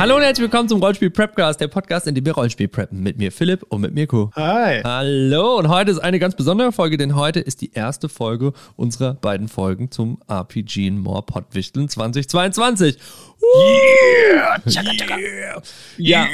Hallo und herzlich willkommen zum Rollspiel Prepcast, der Podcast, in dem wir Rollspiel preppen. Mit mir Philipp und mit Mirko. Hi. Hallo und heute ist eine ganz besondere Folge, denn heute ist die erste Folge unserer beiden Folgen zum RPG in More Pottwichteln 2022. Yeah. yeah. Ja,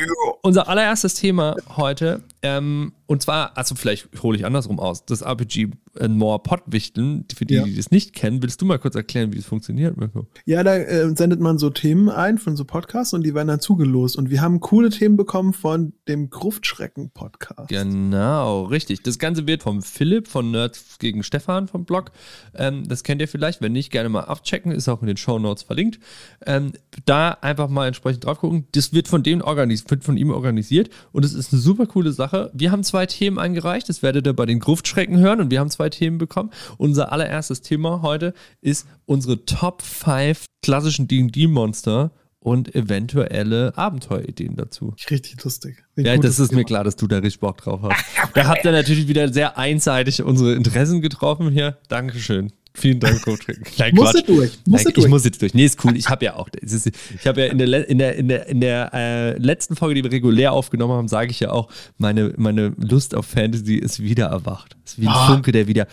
unser allererstes Thema heute ähm, und zwar, also vielleicht hole ich andersrum aus, das RPG More Pottwichteln, für die, ja. die das nicht kennen, willst du mal kurz erklären, wie es funktioniert, Mirko? Ja, da äh, sendet man so Themen ein von so Podcasts und die werden dann zugelost und wir haben coole Themen bekommen von dem Gruftschrecken-Podcast. Genau, richtig. Das Ganze wird vom Philipp von Nerds gegen Stefan vom Blog. Ähm, das kennt ihr vielleicht, wenn nicht, gerne mal abchecken, ist auch in den Show Notes verlinkt. Ähm, da einfach mal entsprechend drauf gucken. Das wird von dem organisiert, wird von ihm organisiert und es ist eine super coole Sache. Wir haben zwei Themen eingereicht, das werdet ihr bei den Gruftschrecken hören und wir haben zwei Themen bekommen. Unser allererstes Thema heute ist unsere Top 5 klassischen D&D-Monster und eventuelle Abenteuerideen dazu. Richtig lustig. ja, das ist Thema. mir klar, dass du da richtig Bock drauf hast. da habt ihr natürlich wieder sehr einseitig unsere Interessen getroffen hier. Dankeschön. Vielen Dank, Coach. Nein, Musst du durch. Musst Nein, durch. Ich muss jetzt durch. Nee, ist cool. Ich habe ja auch. Ist, ich habe ja in der, in der, in der, in der äh, letzten Folge, die wir regulär aufgenommen haben, sage ich ja auch, meine, meine Lust auf Fantasy ist wieder erwacht. Ist wie ein ah. Funke, der wieder.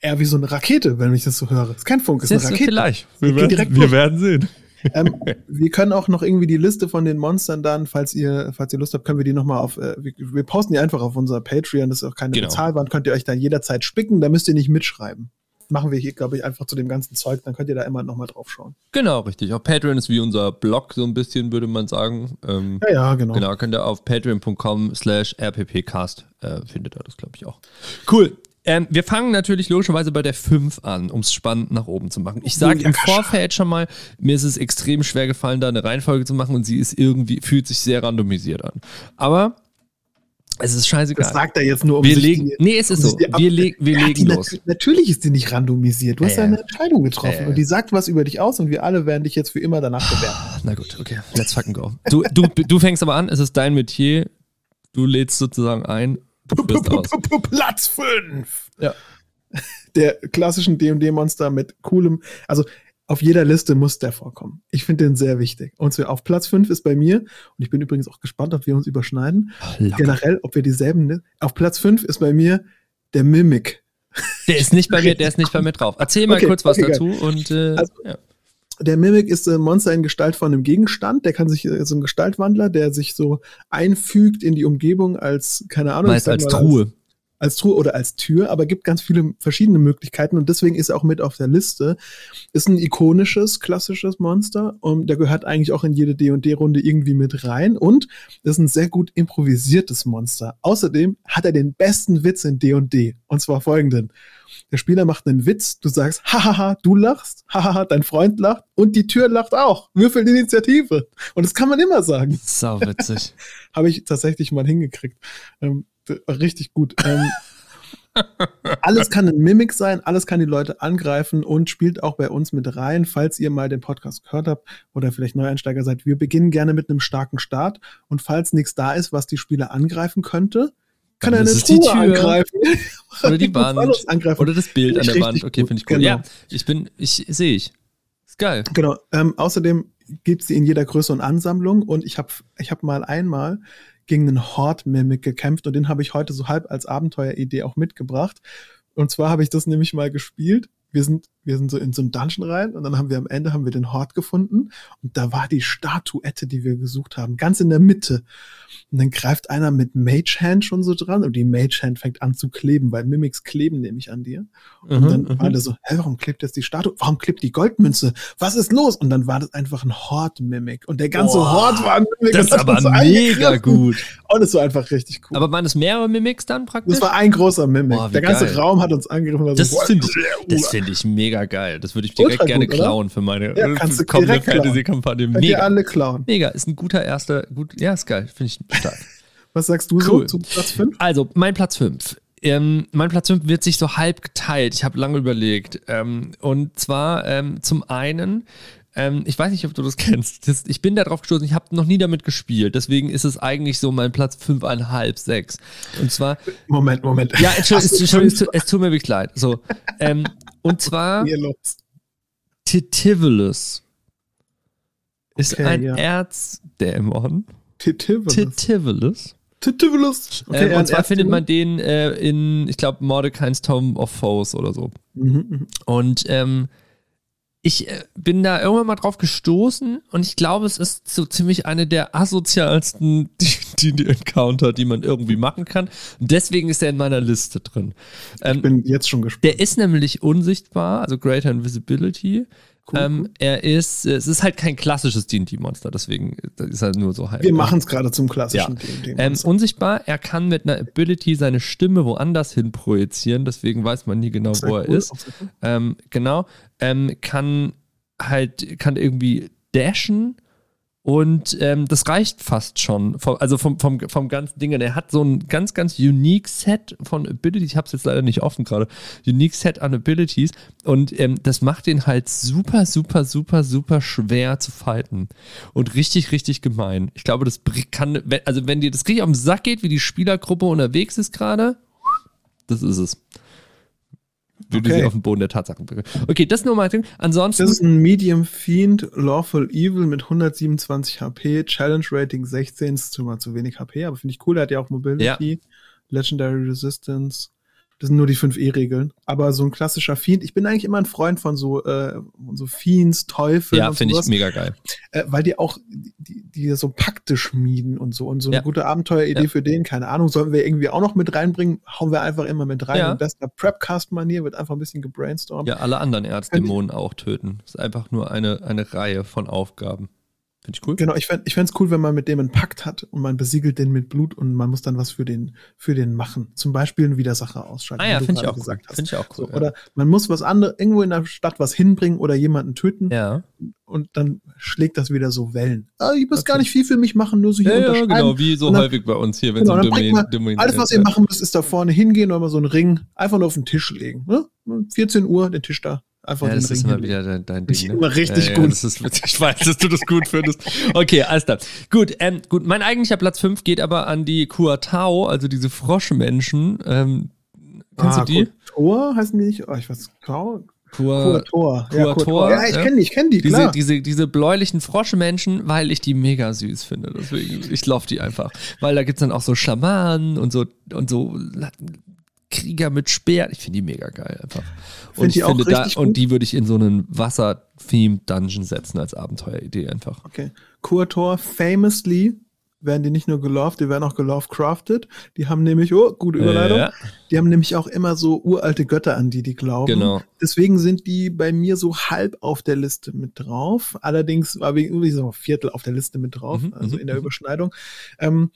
Eher wie so eine Rakete, wenn ich das so höre. Ist kein Funke, ist eine Rakete. Vielleicht. Wir, werden, wir werden sehen ähm, wir können auch noch irgendwie die Liste von den Monstern dann, falls ihr, falls ihr Lust habt, können wir die nochmal auf, äh, wir, wir, posten die einfach auf unser Patreon, das ist auch keine genau. Bezahlwand, könnt ihr euch dann jederzeit spicken, da müsst ihr nicht mitschreiben. Machen wir hier, glaube ich, einfach zu dem ganzen Zeug, dann könnt ihr da immer nochmal drauf schauen. Genau, richtig. Auch Patreon ist wie unser Blog, so ein bisschen, würde man sagen. Ähm, ja, ja, genau. Genau, könnt ihr auf patreon.com slash rppcast, äh, findet ihr das, glaube ich, auch. Cool. Ähm, wir fangen natürlich logischerweise bei der 5 an, um es spannend nach oben zu machen. Ich sage im Vorfeld schon mal, mir ist es extrem schwer gefallen, da eine Reihenfolge zu machen und sie ist irgendwie, fühlt sich sehr randomisiert an. Aber es ist scheißegal. Das sagt er jetzt nur, um wir sich legen, die, Nee, es ist um so. Wir, leg, wir ja, legen los. Nat natürlich ist sie nicht randomisiert. Du hast ja, eine Entscheidung getroffen äh, und die sagt was über dich aus und wir alle werden dich jetzt für immer danach bewerten. Na gut, okay. Let's fucking go. Du, du, du fängst aber an, es ist dein Metier. Du lädst sozusagen ein Platz 5. Ja. Der klassischen D&D-Monster mit coolem, also auf jeder Liste muss der vorkommen. Ich finde den sehr wichtig. Und auf Platz 5 ist bei mir, und ich bin übrigens auch gespannt, ob wir uns überschneiden, Locker. generell, ob wir dieselben, auf Platz 5 ist bei mir der Mimic. Der ist nicht bei mir, der ist nicht bei mir drauf. Erzähl mal okay, kurz was okay, dazu und äh, also, ja. Der Mimic ist ein Monster in Gestalt von einem Gegenstand. Der kann sich, äh, so ein Gestaltwandler, der sich so einfügt in die Umgebung als, keine Ahnung. Meist als Truhe. Als, als Truhe oder als Tür, aber gibt ganz viele verschiedene Möglichkeiten und deswegen ist er auch mit auf der Liste. Ist ein ikonisches, klassisches Monster und der gehört eigentlich auch in jede D&D-Runde irgendwie mit rein und ist ein sehr gut improvisiertes Monster. Außerdem hat er den besten Witz in D&D und zwar folgenden. Der Spieler macht einen Witz, du sagst, hahaha, du lachst, hahaha, dein Freund lacht und die Tür lacht auch. Würfel Initiative. Und das kann man immer sagen. Sau witzig. Habe ich tatsächlich mal hingekriegt. Ähm, richtig gut. Ähm, alles kann ein Mimik sein, alles kann die Leute angreifen und spielt auch bei uns mit rein, falls ihr mal den Podcast gehört habt oder vielleicht Neueinsteiger seid. Wir beginnen gerne mit einem starken Start und falls nichts da ist, was die Spieler angreifen könnte, kann er eine Truhe angreifen. Oder die Wand. Oder das Bild an der Wand. Okay, finde ich cool. Genau. Ja, ich bin, ich sehe ich. Ist geil. Genau. Ähm, außerdem gibt es sie in jeder Größe und Ansammlung und ich habe ich hab mal einmal gegen einen Horde-Mimic gekämpft und den habe ich heute so halb als Abenteueridee auch mitgebracht. Und zwar habe ich das nämlich mal gespielt. Wir sind wir sind so in so einen Dungeon rein und dann haben wir am Ende haben wir den Hort gefunden und da war die Statuette, die wir gesucht haben, ganz in der Mitte. Und dann greift einer mit Mage Hand schon so dran und die Mage Hand fängt an zu kleben, weil Mimics kleben nämlich an dir. Und mhm, dann war mhm. der so, hä, warum klebt jetzt die Statue? Warum klebt die Goldmünze? Was ist los? Und dann war das einfach ein Hort-Mimic und der ganze Boah, Hort war ein Mimic. Das ist aber so mega gut. Und es war einfach richtig cool. Aber waren es mehrere Mimics dann praktisch? Das war ein großer Mimic. Boah, der ganze geil. Raum hat uns angegriffen. Das so, finde ich, find ich mega geil. Das würde ich direkt Ultra gerne gut, klauen für meine ja, kannst du kommende Fantasy-Kampagne. Mega. alle klauen. Mega, ist ein guter erster, gut, ja, ist geil, finde ich stark. Was sagst du cool. so zu Platz 5? Also, mein Platz 5. Ähm, mein Platz 5 wird sich so halb geteilt. Ich habe lange überlegt. Ähm, und zwar ähm, zum einen ähm, ich weiß nicht, ob du das kennst. Das, ich bin da drauf gestoßen, ich habe noch nie damit gespielt. Deswegen ist es eigentlich so mein Platz 5,5, 6. Und zwar. Moment, Moment. Ja, Entschuldigung, Entschuldigung es, es, tut mir wirklich leid. So, ähm, und zwar. Titivulus. ist Okay, ein ja. Erzdämon. Titivelus. Titivelus. Titivelus. ähm, ja, und zwar findet man Erzdämon. den äh, in, ich glaube, Mordecai's Tome of Foes oder so. Mhm, mhm. Und ähm, ich äh, bin da irgendwann mal drauf gestoßen und ich glaube, es ist so ziemlich eine der asozialsten D&D-Encounter, die man irgendwie machen kann. Und deswegen ist er in meiner Liste drin. Ähm, Ich bin jetzt schon gespannt. der ist nämlich unsichtbar, also Greater Invisibility. Cool, ähm, cool. Er ist, es ist halt kein klassisches D&D-Monster, deswegen ist er nur so halb. Wir machen es gerade zum klassischen D&D. Ähm, unsichtbar, er kann mit einer Ability seine Stimme woanders hin projizieren, deswegen weiß man nie genau, wo er cool, ist. Ähm, genau. Ähm, kann halt, kann irgendwie dashen und ähm, das reicht fast schon. Vom, also vom, vom, vom ganzen Ding. Er hat so ein ganz, ganz unique Set von Abilities. Ich habe es jetzt leider nicht offen gerade. Unique Set an Abilities. Und ähm, das macht ihn halt super, super, super, super schwer zu fighten. Und richtig, richtig gemein. Ich glaube, das kann, also wenn dir das richtig auf den Sack geht, wie die Spielergruppe unterwegs ist gerade, das ist es. Würde Okay. sie auf den Boden der Tatsachen bringen. Okay, das nur mal. Ding. Ansonsten. Das ist ein Medium Fiend, Lawful Evil mit 127 HP, Challenge Rating 16, ist mal zu wenig HP, aber finde ich cool, er hat ja auch Mobility, Legendary Resistance. Das sind nur die 5E-Regeln. Aber so ein klassischer Fiend, ich bin eigentlich immer ein Freund von so, äh, so Fiends, Teufeln ja, finde ich mega geil. äh, weil die auch, die, die so Pakte schmieden und so. Und so eine Ja. gute Abenteueridee Ja. für den, keine Ahnung, sollen wir irgendwie auch noch mit reinbringen, hauen wir einfach immer mit rein. Ja. In bester Prepcast-Manier wird einfach ein bisschen gebrainstormt. Ja, alle anderen Erzdämonen auch töten. Das ist einfach nur eine, eine Reihe von Aufgaben. Finde ich cool. Genau, ich fände ich fänd's cool, wenn man mit dem einen Pakt hat und man besiegelt den mit Blut und man muss dann was für den, für den machen. Zum Beispiel einen Widersacher ausschalten. Ah ja, finde ich auch cool. gesagt hast. Finde ich auch cool. So, Oder man muss was anderes, irgendwo in der Stadt was hinbringen oder jemanden töten ja. und dann schlägt das wieder so Wellen. Ah, ihr müsst Okay. gar nicht viel für mich machen, nur so hier Ja, ja, unterschreiben. genau, wie so Und dann- häufig bei uns hier, wenn Genau, so ein Domain, man Domain alles, was ihr machen müsst, ist da vorne hingehen oder mal so einen Ring einfach nur auf den Tisch legen. Ne? 14 Uhr, den Tisch da. Einfach Ja, das Ring ist immer wieder dein, dein ich Ding. Ne? immer richtig ja, gut. Ja, das ist, ich weiß, dass du das gut findest. Okay, alles klar. Gut, ähm, gut, mein eigentlicher Platz 5 geht aber an die Kuatao, also diese Froschmenschen. Ähm, kennst ah, du die? Tor heißen die nicht? Oh, ich weiß, Kau? Kua, Kurator. Kurator, Ja, ich ja. kenne die, ich kenne die, diese, klar. diese, diese bläulichen Froschmenschen, weil ich die mega süß finde. Deswegen, ich laufe die einfach. Weil da gibt's dann auch so Schamanen und so, und so Krieger mit Speer. Ich finde die mega geil einfach. Und Find ich die auch finde da, richtig und gut. die würde ich in so einen Wasser-Themed-Dungeon setzen als Abenteueridee einfach. Okay. Kurator, famously werden die nicht nur gelauft, die werden auch gelauft crafted. Die haben nämlich, oh, gute Überleitung. Ja. Die haben nämlich auch immer so uralte Götter, an die die glauben. Genau. Deswegen sind die bei mir so halb auf der Liste mit drauf. Allerdings war irgendwie so ein Viertel auf der Liste mit drauf, Mhm, also mhm, in der mhm. Überschneidung. Ähm,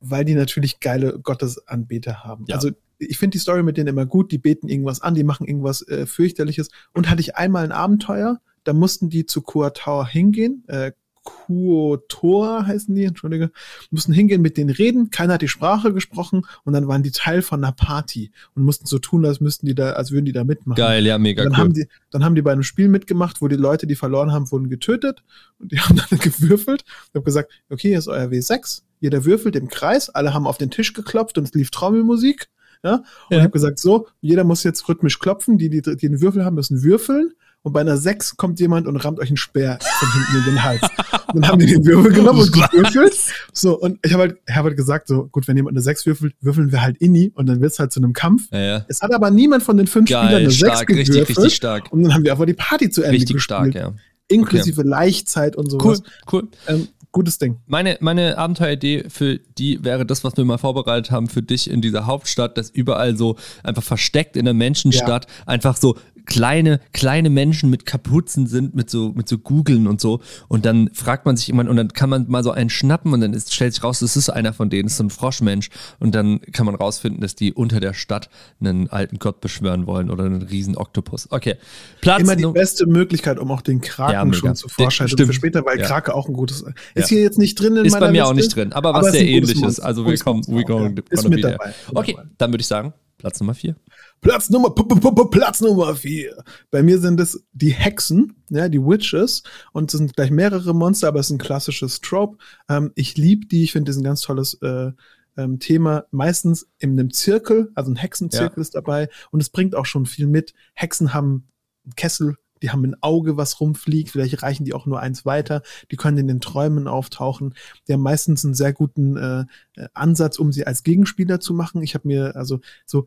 weil die natürlich geile Gottesanbeter haben. Ja. Also ich finde die Story mit denen immer gut, die beten irgendwas an, die machen irgendwas äh, fürchterliches. Und hatte ich einmal ein Abenteuer, da mussten die zu Kuatower hingehen, äh, Kuotor heißen die, entschuldige, mussten hingehen mit denen reden, keiner hat die Sprache gesprochen und dann waren die Teil von einer Party und mussten so tun, als müssten die da, als würden die da mitmachen. Geil, ja, mega dann, cool. haben die, dann haben die bei einem Spiel mitgemacht, wo die Leute, die verloren haben, wurden getötet und die haben dann gewürfelt. Ich habe gesagt, okay, hier ist euer W6. Jeder würfelt im Kreis, alle haben auf den Tisch geklopft und es lief Trommelmusik. Ja? Und Ja. ich habe gesagt, so, jeder muss jetzt rhythmisch klopfen, die, die, die den Würfel haben, müssen würfeln. Und bei einer 6 kommt jemand und rammt euch einen Speer von hinten in den Hals. Und dann haben die den Würfel genommen und gewürfelt. So, und ich habe halt, hab halt gesagt, so, gut, wenn jemand eine 6 würfelt, würfeln wir halt Inni und dann wird's halt zu einem Kampf. ja, ja. Es hat aber niemand von den fünf Spielern Geil, eine 6 stark, richtig, gewürfelt. richtig stark. Und dann haben wir einfach die Party zu Ende Richtig gespielt. stark, ja. Inklusive Laichzeit und Cool, sowas. cool. Ähm, gutes Ding. Meine, meine Abenteueridee für die wäre das, was wir mal vorbereitet haben für dich in dieser Hauptstadt, dass überall so einfach versteckt in der Menschenstadt einfach so kleine, kleine Menschen mit Kapuzen sind, mit so, mit so Googeln und so. Und dann fragt man sich jemand und dann kann man mal so einen schnappen und dann ist, stellt sich raus, das ist einer von denen, das ist so ein Froschmensch. Und dann kann man rausfinden, dass die unter der Stadt einen alten Gott beschwören wollen oder einen riesen Oktopus. Okay. Platz Immer die beste Möglichkeit, um auch den Kraken ja, schon zu Vorschein für später, weil ja. Krake auch ein gutes ist ja. hier jetzt nicht drin. in ist bei mir Liste, auch nicht drin, aber, aber was sehr ähnlich ist. Also wir kommen, we go, ja. Ist mit dabei. Okay, dann würde ich sagen, Platz Nummer vier. Platznummer, p -p -p Platznummer 4. Bei mir sind es die Hexen, ja, die Witches. Und es sind gleich mehrere Monster, aber es ist ein klassisches Trope. Ähm, ich liebe die, ich finde, das ist ein ganz tolles äh, ähm, Thema. Meistens in einem Zirkel, also ein Hexenzirkel ja. ist dabei. Und es bringt auch schon viel mit. Hexen haben einen Kessel, die haben ein Auge, was rumfliegt, vielleicht reichen die auch nur eins weiter, die können in den Träumen auftauchen. Die haben meistens einen sehr guten äh, äh Ansatz, um sie als Gegenspieler zu machen. Ich habe mir also so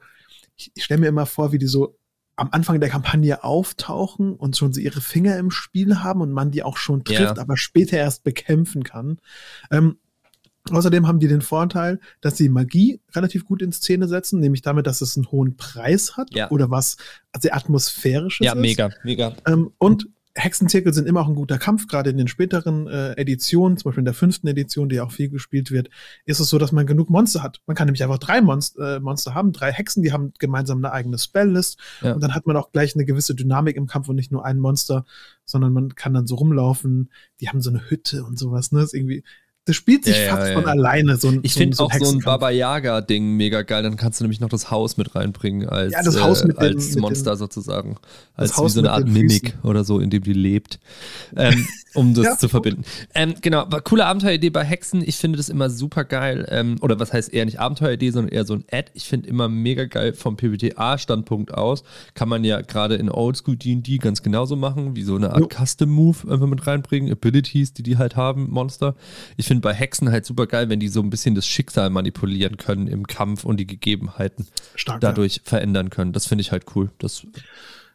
ich, ich stelle mir immer vor, wie die so am Anfang der Kampagne auftauchen und schon sie ihre Finger im Spiel haben und man die auch schon trifft, ja. aber später erst bekämpfen kann. Ähm, Außerdem haben die den Vorteil, dass sie Magie relativ gut in Szene setzen, nämlich damit, dass es einen hohen Preis hat ja. oder was sehr atmosphärisches ja, ist. Ja, mega, mega. Ähm, und Hexenzirkel sind immer auch ein guter Kampf, gerade in den späteren äh, Editionen, zum Beispiel in der fünften Edition, die ja auch viel gespielt wird, ist es so, dass man genug Monster hat. Man kann nämlich einfach drei Monst äh, Monster haben, drei Hexen, die haben gemeinsam eine eigene Spelllist ja. und dann hat man auch gleich eine gewisse Dynamik im Kampf und nicht nur ein Monster, sondern man kann dann so rumlaufen, die haben so eine Hütte und sowas, ne? ist irgendwie das spielt sich ja, fast ja, von alleine. So ein, ich so finde auch so ein Baba Yaga-Ding mega geil. Dann kannst du nämlich noch das Haus mit reinbringen als, ja, das Haus mit äh, als den, Monster mit sozusagen. Als wie so eine Art Mimik oder so, in dem die lebt. Ähm, um das zu verbinden. Ähm, genau, coole Abenteueridee bei Hexen. Ich finde das immer super geil. Ähm, oder was heißt eher nicht Abenteueridee, sondern eher so ein Ad. Ich finde immer mega geil vom PBTA-Standpunkt aus. Kann man ja gerade in Oldschool D&D ganz genauso machen, wie so eine Art Custom-Move einfach mit reinbringen. Abilities, die die halt haben, Monster. Ich finde finde bei Hexen halt super geil, wenn die so ein bisschen das Schicksal manipulieren können im Kampf und die Gegebenheiten Stark, dadurch ja. verändern können. Das finde ich halt cool. Das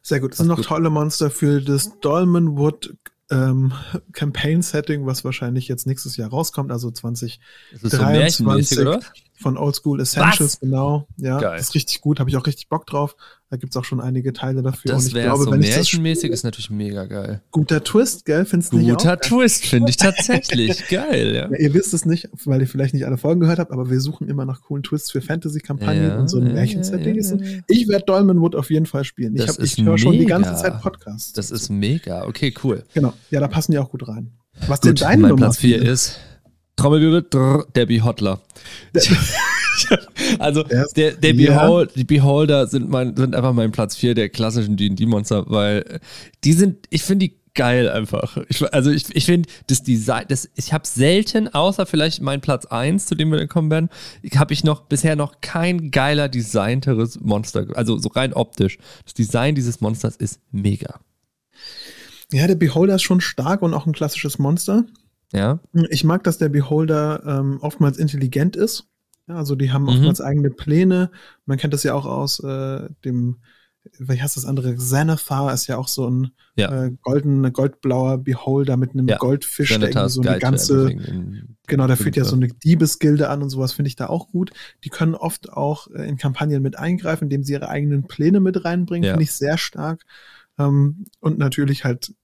Sehr gut. Das sind noch gut. tolle Monster für das Dolmenwood ähm, Campaign-Setting, was wahrscheinlich jetzt nächstes Jahr rauskommt, also 2023 so von Old School Essentials, was? genau. Ja, Geil. das ist richtig gut, habe ich auch richtig Bock drauf. Da gibt es auch schon einige Teile dafür. Das wäre so märchenmäßig, ist natürlich mega geil. Guter Twist, gell? Findest du nicht Guter Twist, finde ich tatsächlich. geil, ja. ja. Ihr wisst es nicht, weil ihr vielleicht nicht alle Folgen gehört habt, aber wir suchen immer nach coolen Twists für Fantasy-Kampagnen ja, und so ein ja, Märchensetting. Ja, ja, Ich werde Dolmenwood auf jeden Fall spielen. Das ich, ich höre schon die ganze Zeit Podcasts. Das ist mega. Okay, cool. Genau. Ja, da passen die auch gut rein. Was gut, denn dein mein Nummer Platz 4 ist? Trommelwirbel, Debbie Hotler. also der, der Behold, die Beholder sind, mein, sind einfach mein Platz 4 der klassischen D&D-Monster, weil die sind, ich finde die geil einfach. Ich, also ich, ich finde das Design, das, ich habe selten, außer vielleicht mein Platz 1, zu dem wir dann kommen werden, habe ich noch bisher noch kein geiler designteres Monster, also so rein optisch. Das Design dieses Monsters ist mega. Ja, der Beholder ist schon stark und auch ein klassisches Monster. Ja. Ich mag, dass der Beholder ähm, oftmals intelligent ist. Ja, also die haben mhm. oftmals eigene Pläne. Man kennt das ja auch aus äh, dem, wie heißt das andere? Xanathar ist ja auch so ein ja. äh, goldener, goldblauer Beholder mit einem ja. Goldfisch, der irgendwie so eine ganze, genau, der führt ja so eine Diebesgilde an und sowas finde ich da auch gut. Die können oft auch äh, in Kampagnen mit eingreifen, indem sie ihre eigenen Pläne mit reinbringen, ja. finde ich sehr stark. Ähm, und natürlich halt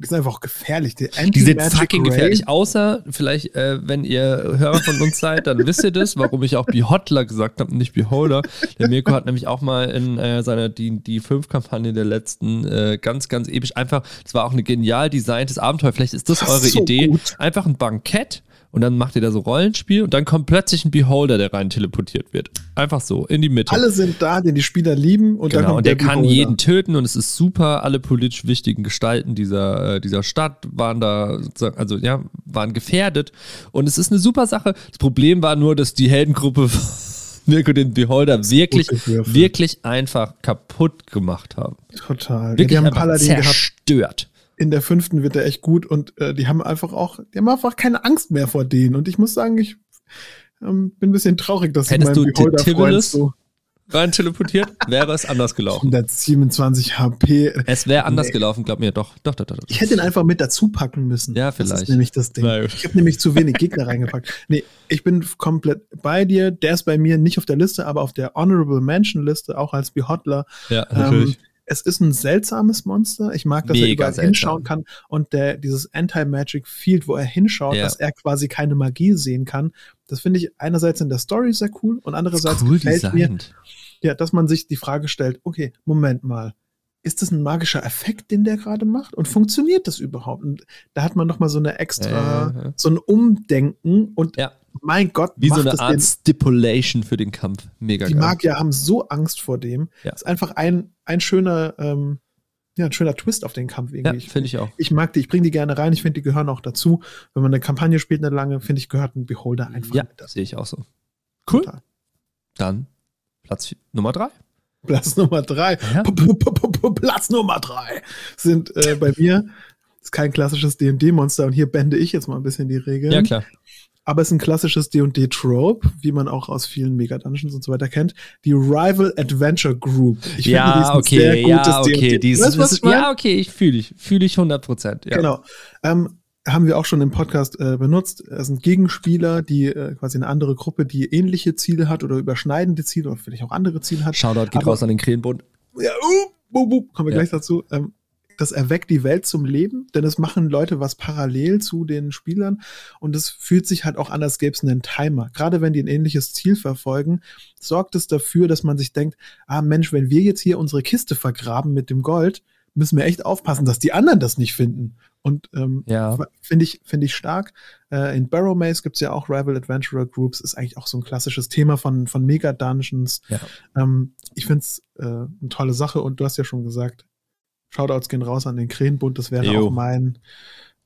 die sind einfach auch gefährlich. Die, die sind fucking gefährlich. Außer, vielleicht, äh, wenn ihr Hörer von uns seid, dann wisst ihr das, warum ich auch Behotler gesagt habe und nicht Beholder. Der Mirko hat nämlich auch mal in äh, seiner die, die fünf Kampagne der letzten äh, ganz, ganz episch einfach, es war auch eine genial designtes Abenteuer. Vielleicht ist das, das eure so Idee. Gut. Einfach ein Bankett und dann macht ihr da so Rollenspiel und dann kommt plötzlich ein Beholder, der rein teleportiert wird. Einfach so, in die Mitte. Alle sind da, den die Spieler lieben und genau, dann kommt und der, der kann Beholder. jeden töten und es ist super. Alle politisch wichtigen Gestalten dieser, äh, dieser Stadt waren da, also ja, waren gefährdet und es ist eine super Sache. Das Problem war nur, dass die Heldengruppe Mirko den Beholder wirklich, wirklich einfach kaputt gemacht haben. Total. Wirklich ja, die haben Paladin zerstört. Gehabt in der fünften wird er echt gut und äh, die haben einfach auch, die haben einfach keine Angst mehr vor denen. Und ich muss sagen, ich ähm, bin ein bisschen traurig, dass Hättest ich meinen Beholder-Freund so rein teleportiert, wäre es anders gelaufen. 127 HP. Es wäre anders nee. gelaufen, glaub mir, doch. Doch, doch, doch, doch. Ich hätte ihn einfach mit dazu packen müssen. Ja, vielleicht. Das ist nämlich das Ding. Ich habe nämlich zu wenig Gegner reingepackt. Nee, ich bin komplett bei dir. Der ist bei mir nicht auf der Liste, aber auf der Honorable Mention Liste, auch als Behotler. Ja, natürlich. Ähm, es ist ein seltsames Monster. Ich mag, dass Mega er überall seltsam. hinschauen kann und der, dieses Anti-Magic Field, wo er hinschaut, ja. dass er quasi keine Magie sehen kann. Das finde ich einerseits in der Story sehr cool und andererseits cool gefällt designt. mir, ja, dass man sich die Frage stellt, okay, Moment mal. Ist das ein magischer Effekt, den der gerade macht? Und funktioniert das überhaupt? Und da hat man noch mal so eine extra, äh, so ein Umdenken und ja mein Gott, wie so eine Art den, Stipulation für den Kampf. Mega Die geil. Magier haben so Angst vor dem. Ja. Das ist einfach ein, ein schöner, ähm, ja, ein schöner Twist auf den Kampf irgendwie. Ja, finde ich auch. Ich mag die, ich bringe die gerne rein. Ich finde, die gehören auch dazu. Wenn man eine Kampagne spielt, eine lange, finde ich, gehört ein Beholder einfach ja, mit. Sehe ich auch so. Cool. Total. Dann Platz Nummer drei. Platz Nummer drei. Ja? Platz Nummer drei sind äh, bei mir ist kein klassisches D&D-Monster und hier bände ich jetzt mal ein bisschen die Regeln. Ja, klar. Aber es ist ein klassisches D&D-Trope, wie man auch aus vielen Mega-Dungeons und so weiter kennt. Die Rival Adventure Group. Ich ja, finde, okay, sehr ja, okay. Dies, weißt, was ist, ja, okay, ich fühle ich. Fühle ich 100 Prozent. Ja. Genau. Ähm, haben wir auch schon im Podcast äh, benutzt. Es sind Gegenspieler, die äh, quasi eine andere Gruppe, die ähnliche Ziele hat oder überschneidende Ziele oder vielleicht auch andere Ziele hat. Shoutout geht Aber, raus an den Krähenbund. Ja, uh, uh, uh, kommen wir ja. gleich dazu. Ähm, das erweckt die Welt zum Leben, denn es machen Leute was parallel zu den Spielern und es fühlt sich halt auch an, als gäbe es einen Timer. Gerade wenn die ein ähnliches Ziel verfolgen, sorgt es dafür, dass man sich denkt, ah Mensch, wenn wir jetzt hier unsere Kiste vergraben mit dem Gold, müssen wir echt aufpassen, dass die anderen das nicht finden. Und ähm, ja. finde ich, finde ich stark. Äh, in Barrow Maze gibt es ja auch Rival Adventurer Groups, ist eigentlich auch so ein klassisches Thema von, von Mega Dungeons. Ja. Ähm, ich finde es äh, eine tolle Sache und du hast ja schon gesagt, Shoutouts gehen raus an den Krähenbund. Das wäre jo. auch mein,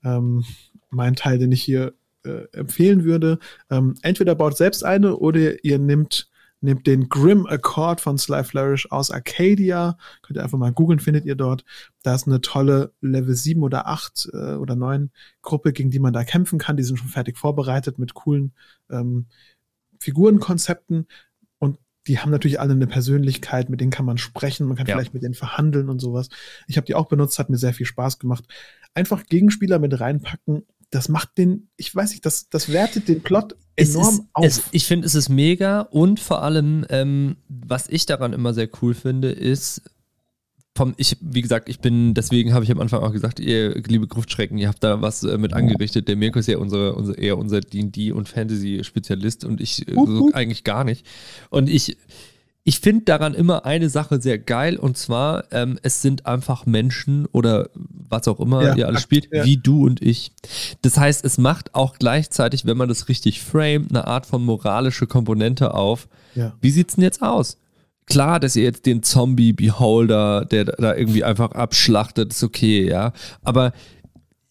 ähm, mein Teil, den ich hier äh, empfehlen würde. Ähm, entweder baut selbst eine oder ihr nehmt, nehmt den Grim Accord von Sly Flourish aus Arcadia. Könnt ihr einfach mal googeln, findet ihr dort. Da ist eine tolle Level 7 oder 8 äh, oder 9 Gruppe, gegen die man da kämpfen kann. Die sind schon fertig vorbereitet mit coolen ähm, Figurenkonzepten die haben natürlich alle eine Persönlichkeit, mit denen kann man sprechen, man kann ja. vielleicht mit denen verhandeln und sowas. Ich habe die auch benutzt, hat mir sehr viel Spaß gemacht. Einfach Gegenspieler mit reinpacken, das macht den, ich weiß nicht, das, das wertet den Plot enorm ist, auf. Es, ich finde, es ist mega und vor allem, ähm, was ich daran immer sehr cool finde, ist, vom, ich, wie gesagt, ich bin, deswegen habe ich am Anfang auch gesagt, ihr liebe Gruftschrecken, ihr habt da was äh, mit angerichtet. Der Mirko ist ja unsere, unsere, eher unser D&D und Fantasy-Spezialist und ich äh, so eigentlich gar nicht. Und ich, ich finde daran immer eine Sache sehr geil und zwar, ähm, es sind einfach Menschen oder was auch immer ja, ihr alles spielt, ja. wie du und ich. Das heißt, es macht auch gleichzeitig, wenn man das richtig framet, eine Art von moralische Komponente auf. Ja. Wie sieht's denn jetzt aus? Klar, dass ihr jetzt den Zombie-Beholder, der da irgendwie einfach abschlachtet, ist okay, ja. Aber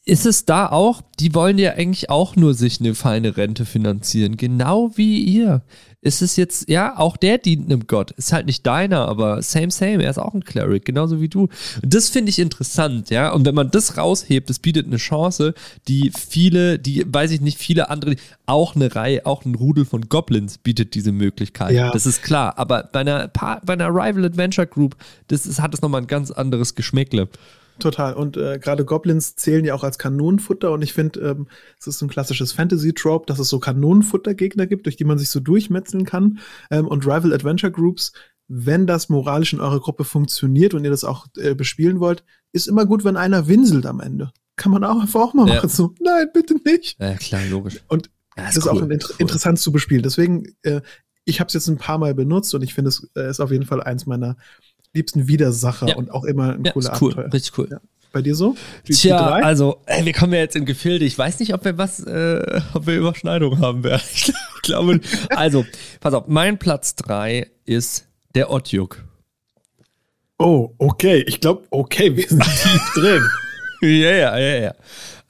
ist es da auch, die wollen ja eigentlich auch nur sich eine feine Rente finanzieren, genau wie ihr ist es jetzt, ja, auch der dient einem Gott. Ist halt nicht deiner, aber same, same. Er ist auch ein Cleric, genauso wie du. Und das finde ich interessant, ja. Und wenn man das raushebt, das bietet eine Chance, die viele, die, weiß ich nicht, viele andere, auch eine Reihe, auch ein Rudel von Goblins bietet diese Möglichkeit. Ja. Das ist klar. Aber bei einer, bei einer Rival Adventure Group, das ist, hat es nochmal ein ganz anderes Geschmäckle. Total. Und äh, gerade Goblins zählen ja auch als Kanonenfutter. Und ich finde, ähm, es ist ein klassisches Fantasy-Trope, dass es so Kanonenfutter-Gegner gibt, durch die man sich so durchmetzeln kann. Ähm, und Rival Adventure Groups, wenn das moralisch in eurer Gruppe funktioniert und ihr das auch äh, bespielen wollt, ist immer gut, wenn einer winselt am Ende. Kann man auch einfach auch mal ja. machen. So, nein, bitte nicht. Ja, klar, logisch. Und ja, ist das ist cool. auch inter interessant zu bespielen. Deswegen, äh, ich habe es jetzt ein paar Mal benutzt und ich finde, es äh, ist auf jeden Fall eins meiner liebsten Widersacher ja. und auch immer ein ja, cooler cool, Abenteuer. Richtig cool. Ja. Bei dir so? Die, Tja, die also ey, wir kommen ja jetzt in Gefilde. Ich weiß nicht, ob wir was, äh, ob wir Überschneidungen haben werden. Ich glaube, also, pass auf, mein Platz 3 ist der Ottjuk. Oh, okay. Ich glaube, okay, wir sind tief drin. Ja, ja, ja, ja.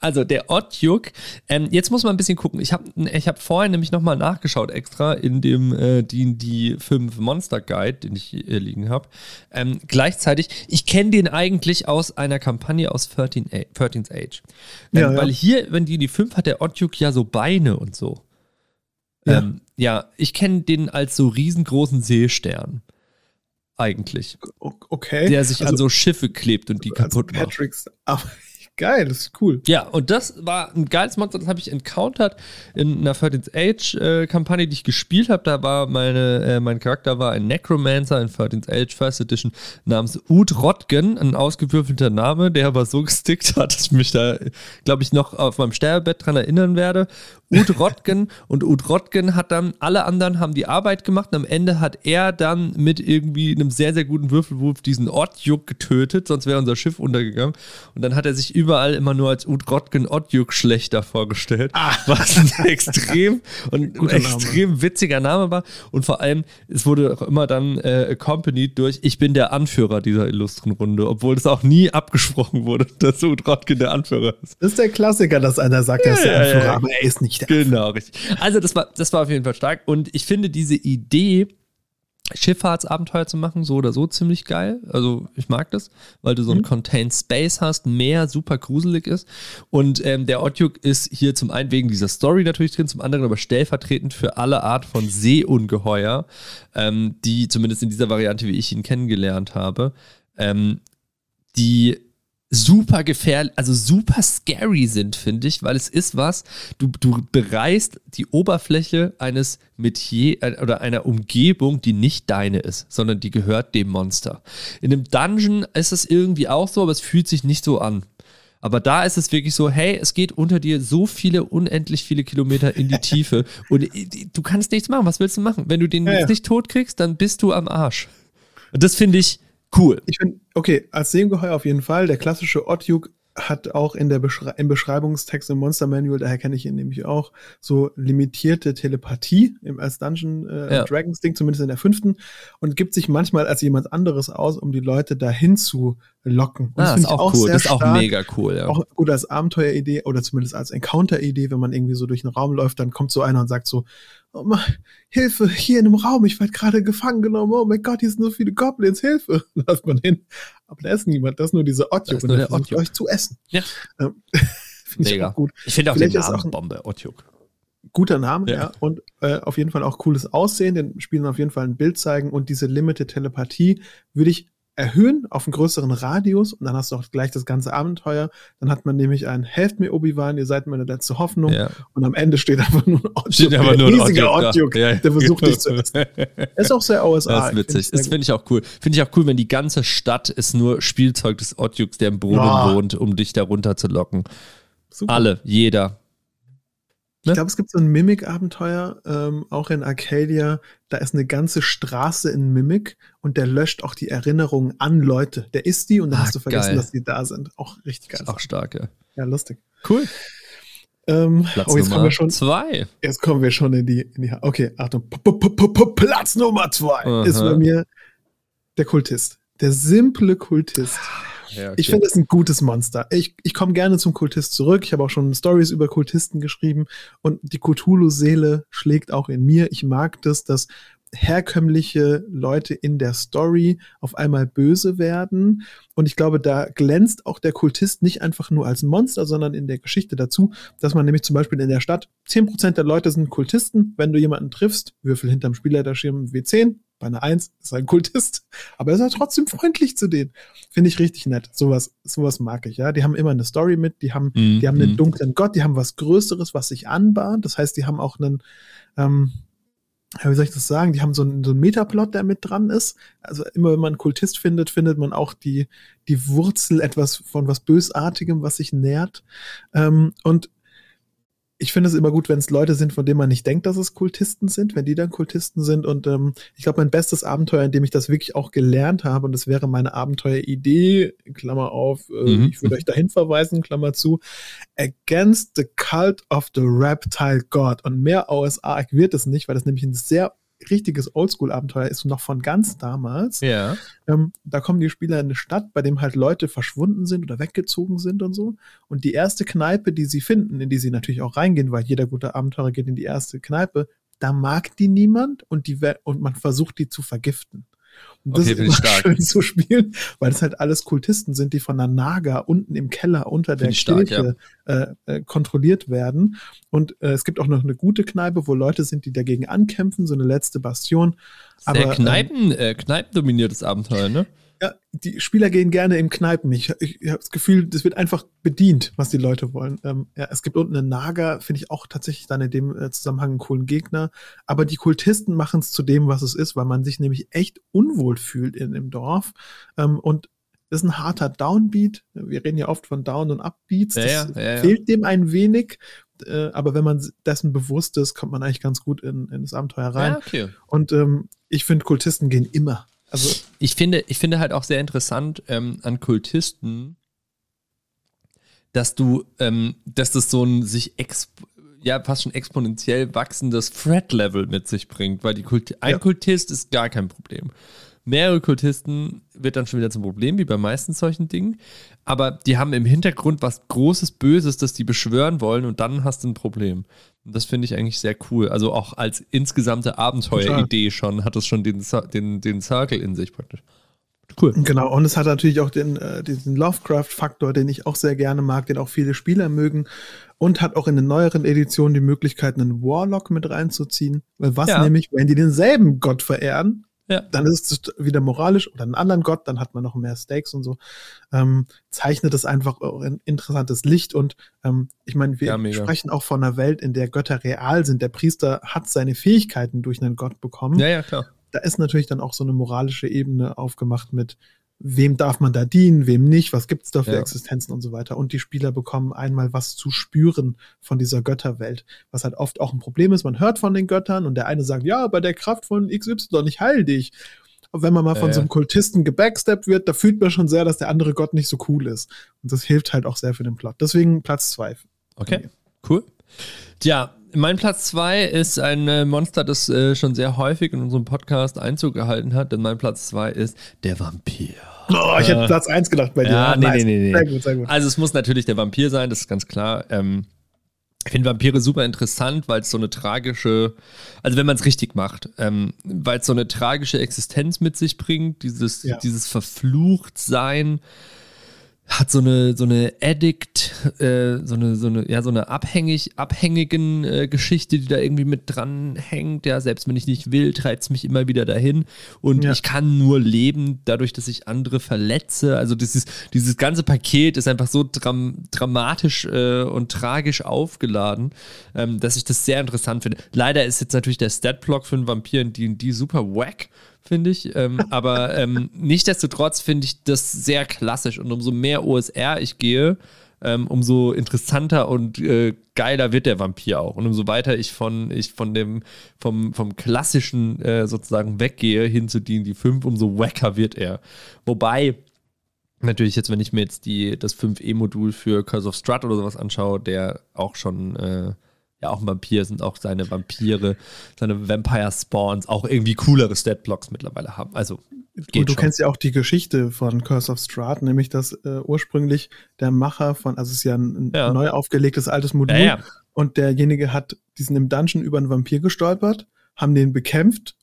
Also der Ottjuk, ähm, jetzt muss man ein bisschen gucken. Ich habe ich hab vorhin nämlich nochmal nachgeschaut extra in dem äh, die, die 5 Monster Guide, den ich hier liegen habe. Ähm, gleichzeitig, ich kenne den eigentlich aus einer Kampagne aus 13, 13th Age. Ähm, ja, ja. Weil hier, wenn die die 5 hat, der Ottjuk ja so Beine und so. Ja, ähm, ja ich kenne den als so riesengroßen Seestern eigentlich. Okay. Der sich also, an so Schiffe klebt und die also kaputt macht. Patrick's, aber Geil, das ist cool. Ja, und das war ein geiles Monster, das habe ich encountered in einer 13th Age-Kampagne, äh, die ich gespielt habe. Da war meine, äh, mein Charakter war ein Necromancer in 13th Age First Edition namens Ud Rotgen, ein ausgewürfelter Name, der aber so gestickt hat, dass ich mich da, glaube ich, noch auf meinem Sterbebett dran erinnern werde. Ud Rotgen und Ud Rotgen hat dann, alle anderen haben die Arbeit gemacht und am Ende hat er dann mit irgendwie einem sehr, sehr guten Würfelwurf diesen Ortjuk getötet, sonst wäre unser Schiff untergegangen. Und dann hat er sich überall immer nur als Ud Rotgen Ortjuk schlechter vorgestellt, ah. was ein extrem und ein extrem Name. witziger Name war. Und vor allem, es wurde auch immer dann äh, accompanied durch, ich bin der Anführer dieser illustren Runde, obwohl es auch nie abgesprochen wurde, dass Ud Rotgen der Anführer ist. Das ist der Klassiker, dass einer sagt, er ist der Anführer, aber er ist nicht Genau, richtig. Also das war, das war auf jeden Fall stark. Und ich finde diese Idee Schifffahrtsabenteuer zu machen, so oder so ziemlich geil. Also ich mag das, weil du so einen mhm. Contained Space hast, mehr super gruselig ist. Und ähm, der Otjuk ist hier zum einen wegen dieser Story natürlich drin, zum anderen aber stellvertretend für alle Art von Seeungeheuer, ähm, die zumindest in dieser Variante, wie ich ihn kennengelernt habe, ähm, die super gefährlich, also super scary sind, finde ich, weil es ist was, du, du bereist die Oberfläche eines Metier äh, oder einer Umgebung, die nicht deine ist, sondern die gehört dem Monster. In einem Dungeon ist es irgendwie auch so, aber es fühlt sich nicht so an. Aber da ist es wirklich so, hey, es geht unter dir so viele, unendlich viele Kilometer in die Tiefe und äh, du kannst nichts machen. Was willst du machen? Wenn du den ja, jetzt nicht tot kriegst, dann bist du am Arsch. Und das finde ich, Cool. Ich finde, okay, als Seeungeheuer auf jeden Fall. Der klassische Ottjuk hat auch in der Beschrei im Beschreibungstext im Monster Manual, daher kenne ich ihn nämlich auch, so limitierte Telepathie im, als Dungeon äh, ja. Dragons Ding, zumindest in der fünften, und gibt sich manchmal als jemand anderes aus, um die Leute dahin zu locken. Und ah, das ist auch, auch cool. Das ist auch mega cool, ja. Auch gut als Abenteueridee oder zumindest als Encounter-Idee, wenn man irgendwie so durch einen Raum läuft, dann kommt so einer und sagt so, oh mein, Hilfe, hier in einem Raum, ich werde gerade gefangen genommen, oh mein Gott, hier sind so viele Goblins, Hilfe. Lass man hin. Aber da ist niemand, das ist nur diese Otjuk und der versucht euch zu essen. Ja. Ähm, Mega. Ich, gut. ich finde auch Vielleicht den Namen auch Bombe, Otjuk. Guter Name, ja. ja. Und äh, auf jeden Fall auch cooles Aussehen, den Spielen auf jeden Fall ein Bild zeigen und diese Limited Telepathie würde ich erhöhen auf einen größeren Radius und dann hast du auch gleich das ganze Abenteuer. Dann hat man nämlich ein Helft mir Obi-Wan, ihr seid meine letzte Hoffnung ja. und am Ende steht einfach nur ein Otjuk, steht einfach nur ein riesiger Otjuk, ja. der versucht dich zu essen. ist auch sehr OSA. Das ist witzig. Das finde ich auch cool. Finde ich auch cool, wenn die ganze Stadt ist nur Spielzeug des Otjuks, der im Boden wohnt, um dich da runter zu locken. Super. Alle, jeder. Ich glaube, es gibt so ein Mimic-Abenteuer, ähm, auch in Arcadia. Da ist eine ganze Straße in Mimic und der löscht auch die Erinnerungen an Leute. Der ist die und dann ah, hast du vergessen, geil. dass die da sind. Auch richtig geil. Auch stark, ja. Ja, lustig. Cool. Ähm, Platz oh, jetzt Nummer kommen wir schon. Zwei. Jetzt kommen wir schon in die, in die okay, Achtung. P -p -p Platz Nummer zwei Aha. ist bei mir der Kultist. Der simple Kultist. Ja, okay. Ich finde es ein gutes Monster. Ich, ich komme gerne zum Kultist zurück. Ich habe auch schon Stories über Kultisten geschrieben und die Cthulhu-Seele schlägt auch in mir. Ich mag das, dass herkömmliche Leute in der Story auf einmal böse werden. Und ich glaube, da glänzt auch der Kultist nicht einfach nur als Monster, sondern in der Geschichte dazu, dass man nämlich zum Beispiel in der Stadt 10% der Leute sind Kultisten. Wenn du jemanden triffst, Würfel hinterm Spielleiterschirm W10, bei einer Eins ist er ein Kultist, aber er ist halt trotzdem freundlich zu denen. Finde ich richtig nett. Sowas, sowas mag ich, ja. Die haben immer eine Story mit, die haben, mm, die haben einen mhm. dunklen Gott, die haben was Größeres, was sich anbahnt. Das heißt, die haben auch einen, ähm, wie soll ich das sagen? Die haben so einen, so einen Metaplot, der mit dran ist. Also immer wenn man einen Kultist findet, findet man auch die, die Wurzel etwas von was Bösartigem, was sich nährt. Ähm, und ich finde es immer gut, wenn es Leute sind, von denen man nicht denkt, dass es Kultisten sind, wenn die dann Kultisten sind. Und ähm, ich glaube, mein bestes Abenteuer, in dem ich das wirklich auch gelernt habe, und das wäre meine Abenteueridee, Klammer auf, äh, mhm. ich würde euch dahin verweisen, Klammer zu, Against the Cult of the Reptile God. Und mehr OSA wird es nicht, weil das nämlich ein sehr richtiges Oldschool-Abenteuer ist noch von ganz damals. Ja. Ähm, da kommen die Spieler in eine Stadt, bei dem halt Leute verschwunden sind oder weggezogen sind und so. Und die erste Kneipe, die sie finden, in die sie natürlich auch reingehen, weil jeder gute Abenteurer geht in die erste Kneipe, da mag die niemand und die und man versucht die zu vergiften. Und das okay, ist immer schön zu spielen, weil es halt alles Kultisten sind, die von der Naga unten im Keller unter der Kirche ja. äh, äh, kontrolliert werden. Und äh, es gibt auch noch eine gute Kneipe, wo Leute sind, die dagegen ankämpfen, so eine letzte Bastion. Sehr Aber, Kneipen, ähm, äh, Kneipen dominiertes Abenteuer, ne? Ja, die Spieler gehen gerne in Kneipen. Ich, ich, ich habe das Gefühl, das wird einfach bedient, was die Leute wollen. Ähm, ja, es gibt unten einen Naga, finde ich auch tatsächlich dann in dem äh, Zusammenhang einen coolen Gegner. Aber die Kultisten machen es zu dem, was es ist, weil man sich nämlich echt unwohl fühlt in dem Dorf. Ähm, und das ist ein harter Downbeat. Wir reden ja oft von Down- und Upbeats. Das ja, ja, fehlt dem ein wenig. Äh, aber wenn man dessen bewusst ist, kommt man eigentlich ganz gut in, in das Abenteuer rein. Okay. Und ähm, ich finde, Kultisten gehen immer also ich finde, ich finde halt auch sehr interessant ähm, an Kultisten, dass du, ähm, dass das so ein sich ja fast schon exponentiell wachsendes Threat-Level mit sich bringt, weil die Kult ein ja. Kultist ist gar kein Problem. mehrere Kultisten wird dann schon wieder zum Problem, wie bei meisten solchen Dingen. Aber die haben im Hintergrund was Großes, Böses, das die beschwören wollen und dann hast du ein Problem. Und das finde ich eigentlich sehr cool. Also auch als insgesamte Abenteueridee schon, hat es schon den, den, den Circle in sich praktisch. Cool. Genau, und es hat natürlich auch den, äh, diesen Lovecraft-Faktor, den ich auch sehr gerne mag, den auch viele Spieler mögen. Und hat auch in den neueren Editionen die Möglichkeit, einen Warlock mit reinzuziehen. Weil was ja. nämlich, wenn die denselben Gott verehren, ja. dann ist es wieder moralisch oder einen anderen Gott, dann hat man noch mehr Stakes und so. Ähm, zeichnet es einfach ein interessantes Licht und ähm, ich meine, wir ja, sprechen auch von einer Welt, in der Götter real sind. Der Priester hat seine Fähigkeiten durch einen Gott bekommen. Ja, ja, klar da ist natürlich dann auch so eine moralische Ebene aufgemacht mit, wem darf man da dienen, wem nicht, was gibt es da für ja. Existenzen und so weiter. Und die Spieler bekommen einmal was zu spüren von dieser Götterwelt, was halt oft auch ein Problem ist. Man hört von den Göttern und der eine sagt, ja, bei der Kraft von XY, ich heil dich. Und wenn man mal von äh. so einem Kultisten gebacksteppt wird, da fühlt man schon sehr, dass der andere Gott nicht so cool ist. Und das hilft halt auch sehr für den Plot. Deswegen Platz zwei. Okay, cool. Tja, mein Platz 2 ist ein äh, Monster, das äh, schon sehr häufig in unserem Podcast Einzug gehalten hat, denn mein Platz 2 ist der Vampir. Oh, ich hätte Platz 1 gedacht bei dir. Ja, nee, nice. nee, nee, nee. Sehr gut, sehr gut. Also es muss natürlich der Vampir sein, das ist ganz klar. Ähm, ich finde Vampire super interessant, weil es so eine tragische, also wenn man es richtig macht, ähm, weil es so eine tragische Existenz mit sich bringt, dieses, ja. dieses Verfluchtsein hat so eine so eine Addict, äh, so eine so eine ja so eine abhängig abhängigen äh, Geschichte, die da irgendwie mit dran hängt. Ja, selbst wenn ich nicht will, treibt es mich immer wieder dahin und ja. ich kann nur leben, dadurch, dass ich andere verletze. Also dieses dieses ganze Paket ist einfach so dram dramatisch äh, und tragisch aufgeladen, ähm, dass ich das sehr interessant finde. Leider ist jetzt natürlich der Statblock für einen Vampir in D&D super wack finde ich. Ähm, aber ähm, nichtsdestotrotz finde ich das sehr klassisch und umso mehr OSR ich gehe, ähm, umso interessanter und äh, geiler wird der Vampir auch. Und umso weiter ich von, ich von dem, vom, vom klassischen äh, sozusagen weggehe hin zu D&D 5, umso wacker wird er. Wobei, natürlich jetzt, wenn ich mir jetzt die, das 5e-Modul für Curse of Strut oder sowas anschaue, der auch schon äh, ja auch ein Vampir sind, auch seine Vampire, seine Vampire Spawns auch irgendwie coolere Statblocks mittlerweile haben. Also und du schon. kennst ja auch die Geschichte von Curse of Strahd, nämlich dass äh, ursprünglich der Macher von, also es ist ja ein, ja. neu aufgelegtes altes Modul ja, ja. und derjenige hat diesen im Dungeon über einen Vampir gestolpert, haben den bekämpft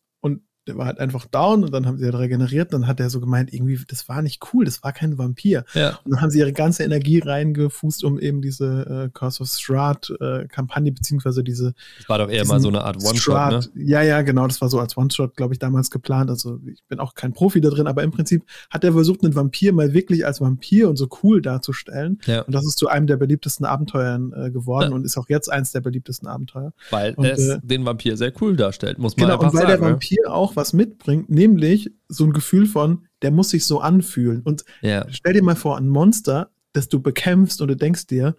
der war halt einfach down und dann haben sie halt regeneriert. Dann hat er so gemeint, irgendwie, das war nicht cool, das war kein Vampir. Ja. Und dann haben sie ihre ganze Energie reingefußt, um eben diese äh, Curse of Strahd-Kampagne, äh, beziehungsweise diese. Das war doch eher mal so eine Art One-Shot, ne? Ja, ja, genau, das war so als One-Shot, glaube ich, damals geplant. Also ich bin auch kein Profi da drin, aber im Prinzip hat er versucht, einen Vampir mal wirklich als Vampir und so cool darzustellen. Ja. Und das ist zu einem der beliebtesten Abenteuern äh, geworden ja. und ist auch jetzt eins der beliebtesten Abenteuer. Weil und, es äh, den Vampir sehr cool darstellt, muss man genau, einfach sagen. Genau, und weil der Vampir auch was mitbringt, nämlich so ein Gefühl von, der muss sich so anfühlen. Und ja. stell dir mal vor, ein Monster, das du bekämpfst und du denkst dir,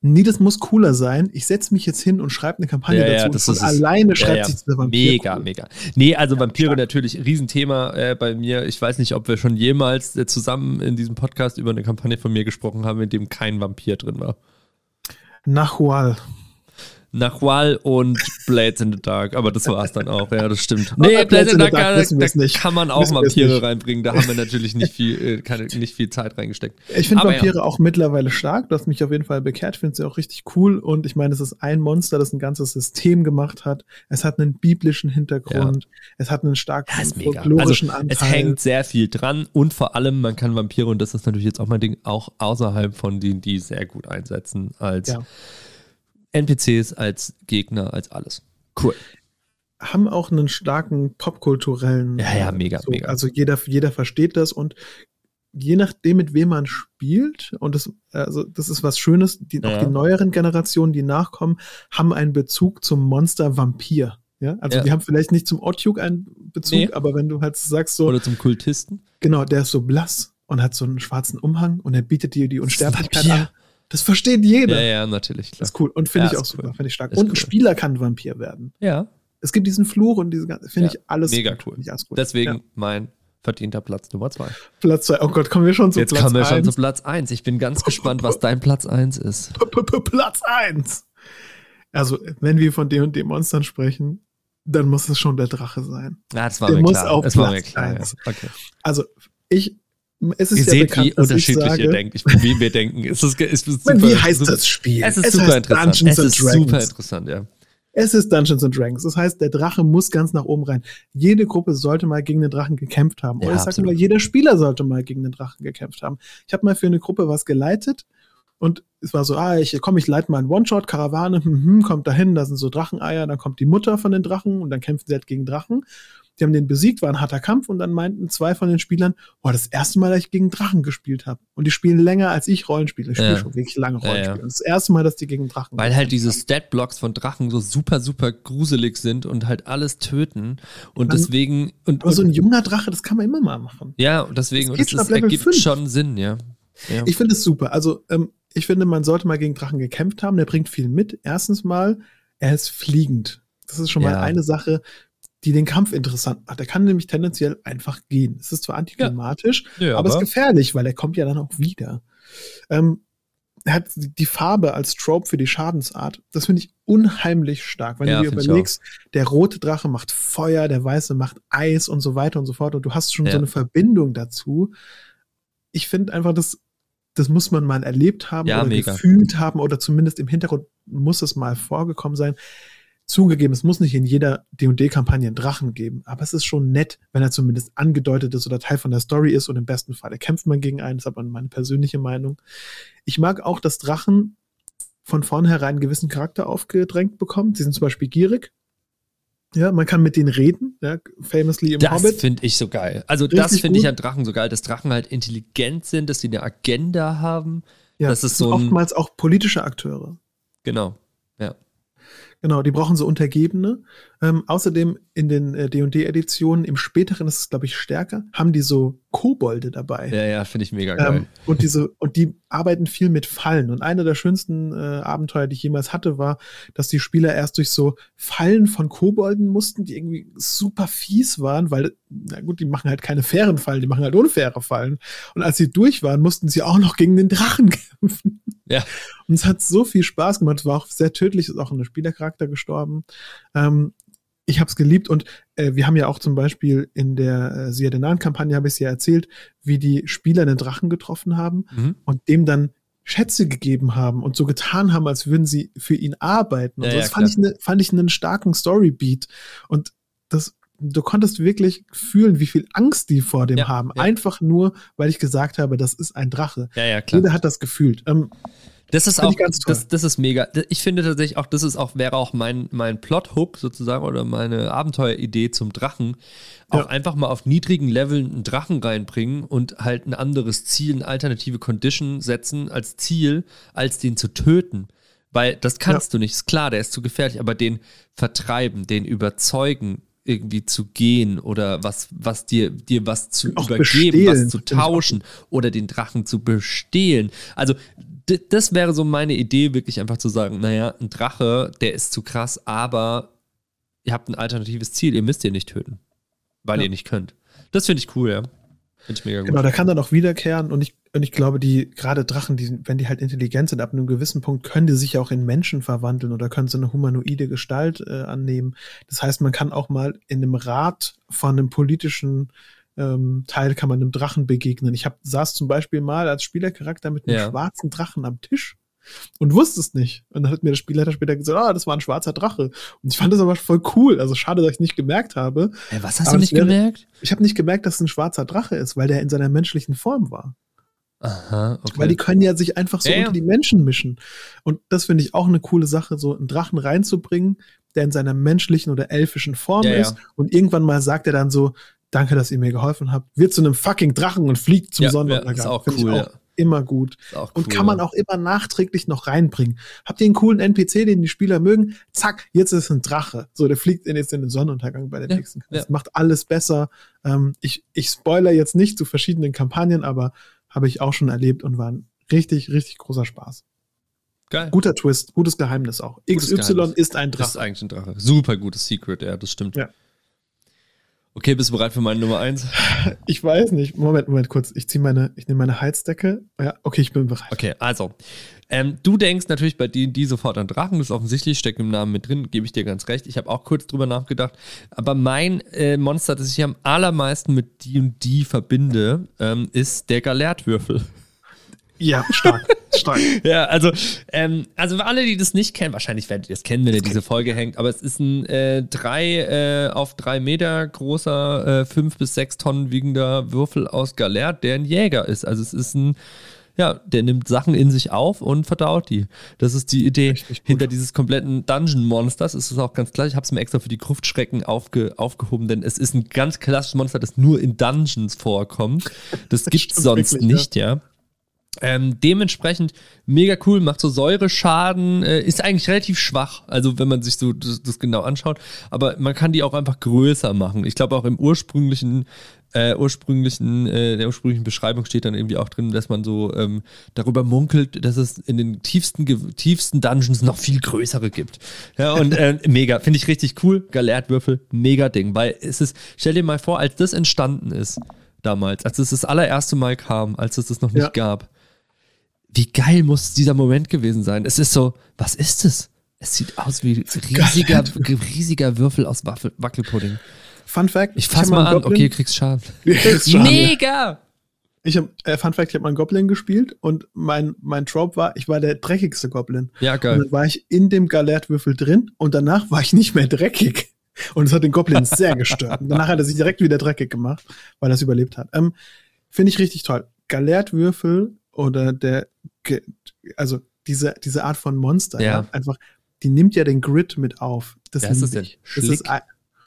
nee, das muss cooler sein. Ich setze mich jetzt hin und schreibe eine Kampagne ja, dazu. Ja, und alleine schreibt sich dieser Vampir. Mega, cool. mega. Nee, also Vampire natürlich Riesenthema äh, bei mir. Ich weiß nicht, ob wir schon jemals äh, zusammen in diesem Podcast über eine Kampagne von mir gesprochen haben, in dem kein Vampir drin war. Nahual. Nahual und Blades in the Dark, aber das war es dann auch, ja, das stimmt. Nee, Blades in the Dark, da, da kann man auch Vampire reinbringen, da haben wir natürlich nicht viel, äh, keine, nicht viel Zeit reingesteckt. Ich finde Vampire ja. auch mittlerweile stark, du hast mich auf jeden Fall bekehrt, ich finde sie auch richtig cool. Und ich meine, es ist ein Monster, das ein ganzes System gemacht hat, es hat einen biblischen Hintergrund, ja. es hat einen starken ja, folklorischen also, Anteil. Es hängt sehr viel dran. Und vor allem, man kann Vampire, und das ist natürlich jetzt auch mein Ding, auch außerhalb von denen, die sehr gut einsetzen als ja NPCs als Gegner, als alles. Cool. Haben auch einen starken popkulturellen. Ja, ja, mega, so, mega. Also jeder, jeder versteht das und je nachdem, mit wem man spielt, und das, also das ist was Schönes, die, ja. auch die neueren Generationen, die nachkommen, haben einen Bezug zum Monster Vampir. Ja, also ja. die haben vielleicht nicht zum Otyuk einen Bezug, nee. aber wenn du halt sagst so. Oder zum Kultisten. Genau, der ist so blass und hat so einen schwarzen Umhang und er bietet dir die Unsterblichkeit an. Das versteht jeder. Ja, ja, natürlich. Klar. Das ist cool. Und finde ja, ich auch super, finde ich stark. Und ein Spieler kann Vampir werden. Ja. Es gibt diesen Fluch und diese ganze, finde ja, ich alles mega cool. Alles cool. Deswegen ja. mein verdienter Platz Nummer zwei. Platz zwei. Oh Gott, kommen wir schon zu Jetzt Platz kommen wir schon zu Platz eins. Ich bin ganz gespannt, was dein Platz eins ist. Platz eins. Also, wenn wir von dem und dem Monstern sprechen, dann muss es schon der Drache sein. Ja, das war Der mir muss klar. auf das war mir Platz klar. Ja. Okay. Also ich, es ist Ihr ja seht, bekannt, wie unterschiedlich ihr sage, denkt. Ich, wie wir denken. Es ist, es ist super, wie heißt super, das Spiel? Es ist Es super interessant. Dungeons es ist super interessant, ja. Es ist Dungeons and Dragons. Das heißt, der Drache muss ganz nach oben rein. Jede Gruppe sollte mal gegen den Drachen gekämpft haben. Oder Ja, ich sag mal, jeder Spieler sollte mal gegen den Drachen gekämpft haben. Ich habe mal für eine Gruppe was geleitet und es war so, ah, ich komm, ich leite mal einen One-Shot, Karawane, hm, hm, kommt dahin, da sind so Dracheneier, dann kommt die Mutter von den Drachen und dann kämpfen sie halt gegen Drachen. Die haben den besiegt, war ein harter Kampf und dann meinten zwei von den Spielern, boah, das erste Mal, dass ich gegen Drachen gespielt habe. Und die spielen länger als ich Rollenspiele. Ich spiele Ja. schon wirklich lange Ja, ja. Rollenspiele. Das erste Mal, dass die gegen Drachen Weil halt diese. Stat-Blocks von Drachen so super, super gruselig sind und halt alles töten. Und Man- deswegen. Und, Aber so ein junger Drache, das kann man immer mal machen. ja, und deswegen. Das Und ab ist, ergibt fünf. schon Sinn, ja. ja. Ich finde es super. Also, ähm, ich finde, man sollte mal gegen Drachen gekämpft haben. Der bringt viel mit. Erstens mal, er ist fliegend. Das ist schon mal Ja. eine Sache, die den Kampf interessant macht. Er kann nämlich tendenziell einfach gehen. Es ist zwar antiklimatisch, ja, aber es ist gefährlich, weil er kommt ja dann auch wieder. Ähm, er hat die Farbe als Trope für die Schadensart. Das finde ich unheimlich stark. Wenn Ja, du dir überlegst, der rote Drache macht Feuer, der weiße macht Eis und so weiter und so fort. Und du hast schon Ja. so eine Verbindung dazu. Ich finde einfach, das, das muss man mal erlebt haben Ja, oder mega. gefühlt haben oder zumindest im Hintergrund muss es mal vorgekommen sein. Zugegeben, es muss nicht in jeder D&D-Kampagne einen Drachen geben, aber es ist schon nett, wenn er zumindest angedeutet ist oder Teil von der Story ist und im besten Fall kämpft man gegen einen, das ist aber meine persönliche Meinung. Ich mag auch, dass Drachen von vornherein einen gewissen Charakter aufgedrängt bekommen. Sie sind zum Beispiel gierig. Ja, man kann mit denen reden, ja, famously im Das Hobbit. finde ich so geil. Also, das Richtig finde ich an Drachen so geil, dass Drachen halt intelligent sind, dass sie eine Agenda haben. Ja, das ist so oftmals auch politische Akteure. Genau. Ja. Genau, die brauchen so Untergebene. Ähm, außerdem in den äh, D&D-Editionen, im späteren ist es, glaube ich, stärker, haben die so Kobolde dabei. Ja, ja, finde ich mega geil. Ähm, und diese, und die arbeiten viel mit Fallen. Und einer der schönsten äh, Abenteuer, die ich jemals hatte, war, dass die Spieler erst durch so Fallen von Kobolden mussten, die irgendwie super fies waren, weil, na gut, die machen halt keine fairen Fallen, die machen halt unfaire Fallen. Und als sie durch waren, mussten sie auch noch gegen den Drachen kämpfen. Ja. Und es hat so viel Spaß gemacht. Es war auch sehr tödlich, ist auch ein Spielercharakter gestorben. Ähm, ich habe es geliebt und äh, wir haben ja auch zum Beispiel in der äh, Siadenan-Kampagne, habe ich es ja erzählt, wie die Spieler einen Drachen getroffen haben Mhm. und dem dann Schätze gegeben haben und so getan haben, als würden sie für ihn arbeiten. Und Ja, so. ja, das fand ich, ne, fand ich einen starken Storybeat. Und das, du konntest wirklich fühlen, wie viel Angst die vor dem Ja, haben. ja. Einfach nur, weil ich gesagt habe, das ist ein Drache. Ja, ja, klar. Jeder hat das gefühlt. Ähm, Das ist auch, das, das ist mega. Ich finde tatsächlich auch, das ist auch, wäre auch mein, mein Plot-Hook sozusagen oder meine Abenteueridee zum Drachen. Auch Ja. einfach mal auf niedrigen Leveln einen Drachen reinbringen und halt ein anderes Ziel, eine alternative Condition setzen als Ziel, als den zu töten. Weil das kannst du nicht, ist klar, der ist zu gefährlich, aber den vertreiben, den überzeugen, irgendwie zu gehen oder was, was dir, dir was zu Auch übergeben, was bestehlen, zu ich auch tauschen oder den Drachen zu bestehlen. Also das wäre so meine Idee, wirklich einfach zu sagen, naja, ein Drache, der ist zu krass, aber ihr habt ein alternatives Ziel, ihr müsst ihn nicht töten, weil Ja. ihr nicht könnt. Das finde ich cool, ja. Finde ich mega gut. Genau, der kann dann auch wiederkehren und ich, und ich glaube, die, gerade Drachen, die, wenn die halt intelligent sind, ab einem gewissen Punkt können die sich auch in Menschen verwandeln oder können so eine humanoide Gestalt äh, annehmen. Das heißt, man kann auch mal in einem Rat von einem politischen ähm, Teil kann man einem Drachen begegnen. Ich hab, saß zum Beispiel mal als Spielercharakter mit einem Ja. schwarzen Drachen am Tisch und wusste es nicht. Und dann hat mir der Spielleiter später gesagt, ah, das war ein schwarzer Drache. Und ich fand das aber voll cool. Also schade, dass ich nicht gemerkt habe. Ey, was hast Aber du nicht wäre- gemerkt? Ich habe nicht gemerkt, dass es ein schwarzer Drache ist, weil der in seiner menschlichen Form war. Aha, okay. Weil die können ja sich einfach so Ja, ja. unter die Menschen mischen. Und das finde ich auch eine coole Sache, so einen Drachen reinzubringen, der in seiner menschlichen oder elfischen Form Ja, ja. ist. Und irgendwann mal sagt er dann so, danke, dass ihr mir geholfen habt, wird zu einem fucking Drachen und fliegt zum Ja, Sonnenuntergang. ja, ist auch Finde cool, ich auch ja. immer gut. Auch Und cool, kann man ja. auch immer nachträglich noch reinbringen. Habt ihr einen coolen NPC, den die Spieler mögen? Zack, jetzt ist ein Drache. So, der fliegt jetzt in den Sonnenuntergang bei der Ja, nächsten Quest. ja. Macht alles besser. Ähm, ich, ich spoiler jetzt nicht zu verschiedenen Kampagnen, aber habe ich auch schon erlebt und war ein richtig, richtig großer Spaß. Geil. Guter Twist, gutes Geheimnis auch. Gutes XY Geheimnis. ist ein Das ist Drache. eigentlich ein Drache. Super gutes Secret, ja, das stimmt. Ja. Okay, bist du bereit für meine Nummer 1? Ich weiß nicht. Moment, Moment, kurz. Ich ziehe meine, ich nehme meine Heizdecke. Ja, okay, ich bin bereit. Okay, also. Ähm, du denkst natürlich bei D&D sofort an Drachen, das ist offensichtlich, steckt im Namen mit drin, gebe ich dir ganz recht. Ich habe auch kurz drüber nachgedacht. Aber mein äh, Monster, das ich am allermeisten mit D&D verbinde, ähm, ist der Galertwürfel. Ja, stark, stark. ja, also, ähm, also für alle, die das nicht kennen, wahrscheinlich werdet ihr es kennen, wenn ihr diese Folge hängt, aber es ist ein äh, drei äh, auf drei Meter großer, äh, fünf bis sechs Tonnen wiegender Würfel aus Galert, der ein Jäger ist. Also es ist ein, ja, der nimmt Sachen in sich auf und verdaut die. Das ist die Idee hinter dieses kompletten Dungeon-Monsters. Ist es auch ganz klar. Ich habe es mir extra für die Gruftschrecken aufge, aufgehoben, denn es ist ein ganz klassisches Monster, das nur in Dungeons vorkommt. Das, gibt es sonst wirklich, nicht, ja. ja. Ähm, dementsprechend mega cool, macht so Säureschaden, äh, ist eigentlich relativ schwach, also wenn man sich so das, das, genau anschaut, aber man kann die auch einfach größer machen. Ich glaube auch im ursprünglichen, äh, ursprünglichen, äh, der ursprünglichen Beschreibung steht dann irgendwie auch drin, dass man so ähm, darüber munkelt, dass es in den tiefsten, tiefsten Dungeons noch viel größere gibt. Ja, und äh, mega, finde ich richtig cool. Galertwürfel, mega Ding, weil es ist, stell dir mal vor, als das entstanden ist, damals, als es das allererste Mal kam, als es das noch nicht ja. gab wie geil muss dieser Moment gewesen sein? Es ist so, was ist es? Es sieht aus wie riesiger, riesiger Würfel aus Waffel, Wackelpudding. Fun Fact. Ich fass mal an. Okay, du kriegst Schaden. Schaden Mega! Ich hab, äh, Fun Fact, ich habe mal einen Goblin gespielt und mein, mein Trope war, ich war der dreckigste Goblin. Ja, geil. Und dann war ich in dem Galertwürfel drin und danach war ich nicht mehr dreckig. Und es hat den Goblin sehr gestört. Und danach hat er sich direkt wieder dreckig gemacht, weil er es überlebt hat. Ähm, Finde ich richtig toll. Galertwürfel oder der, also diese, diese Art von Monster, ja. ja. einfach, die nimmt ja den Grid mit auf. Das, ja, ist es denn? Das ist